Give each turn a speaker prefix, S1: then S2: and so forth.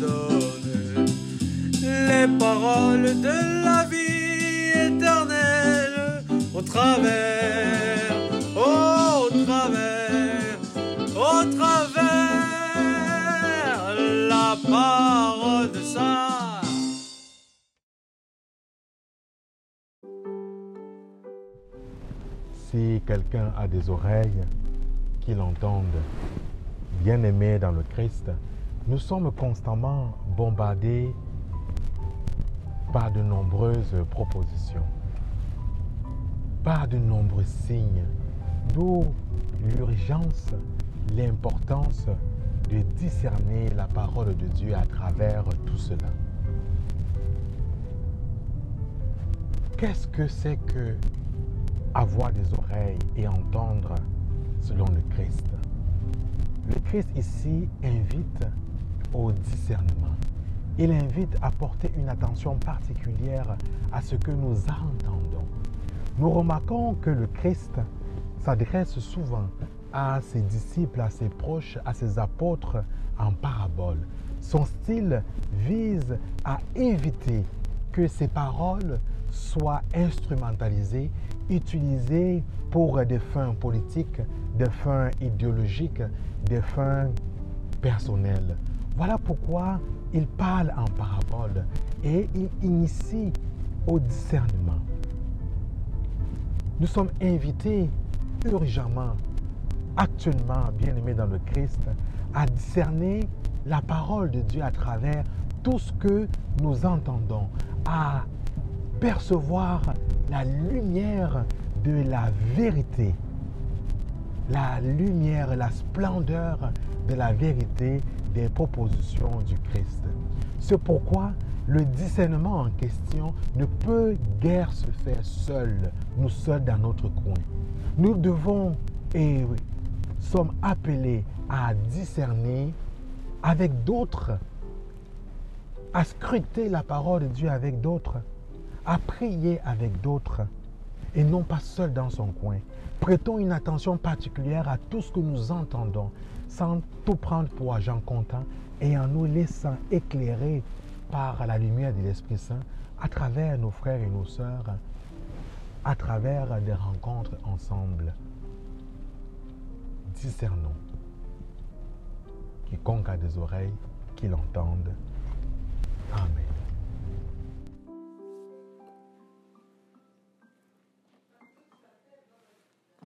S1: donne les paroles de la vie éternelle au travers, au travers, au travers la parole de ça.
S2: Si quelqu'un a des oreilles, qu'il entende. Bien-aimés dans le Christ, nous sommes constamment bombardés par de nombreuses propositions, par de nombreux signes, d'où l'urgence, l'importance de discerner la parole de Dieu à travers tout cela. Qu'est-ce que c'est que avoir des oreilles et entendre selon le Christ? Le Christ ici invite au discernement. Il invite à porter une attention particulière à ce que nous entendons. Nous remarquons que le Christ s'adresse souvent à ses disciples, à ses proches, à ses apôtres en parabole. Son style vise à éviter que ses paroles soient instrumentalisées, utilisées pour des fins politiques, des fins idéologiques, des fins personnelles. Voilà pourquoi il parle en parabole et il initie au discernement. Nous sommes invités urgemment, actuellement, bien-aimés dans le Christ, à discerner la parole de Dieu à travers tout ce que nous entendons, à percevoir la lumière de la vérité, la lumière, la splendeur de la vérité des propositions du Christ. C'est pourquoi le discernement en question ne peut guère se faire seul, nous seuls dans notre coin. Nous devons et sommes appelés à discerner avec d'autres, à scruter la parole de Dieu avec d'autres, à prier avec d'autres et non pas seul dans son coin. Prêtons une attention particulière à tout ce que nous entendons sans tout prendre pour agent comptant et en nous laissant éclairer par la lumière de l'Esprit Saint à travers nos frères et nos sœurs, à travers des rencontres ensemble. Discernons. Quiconque a des oreilles, qu'il entende. Amen.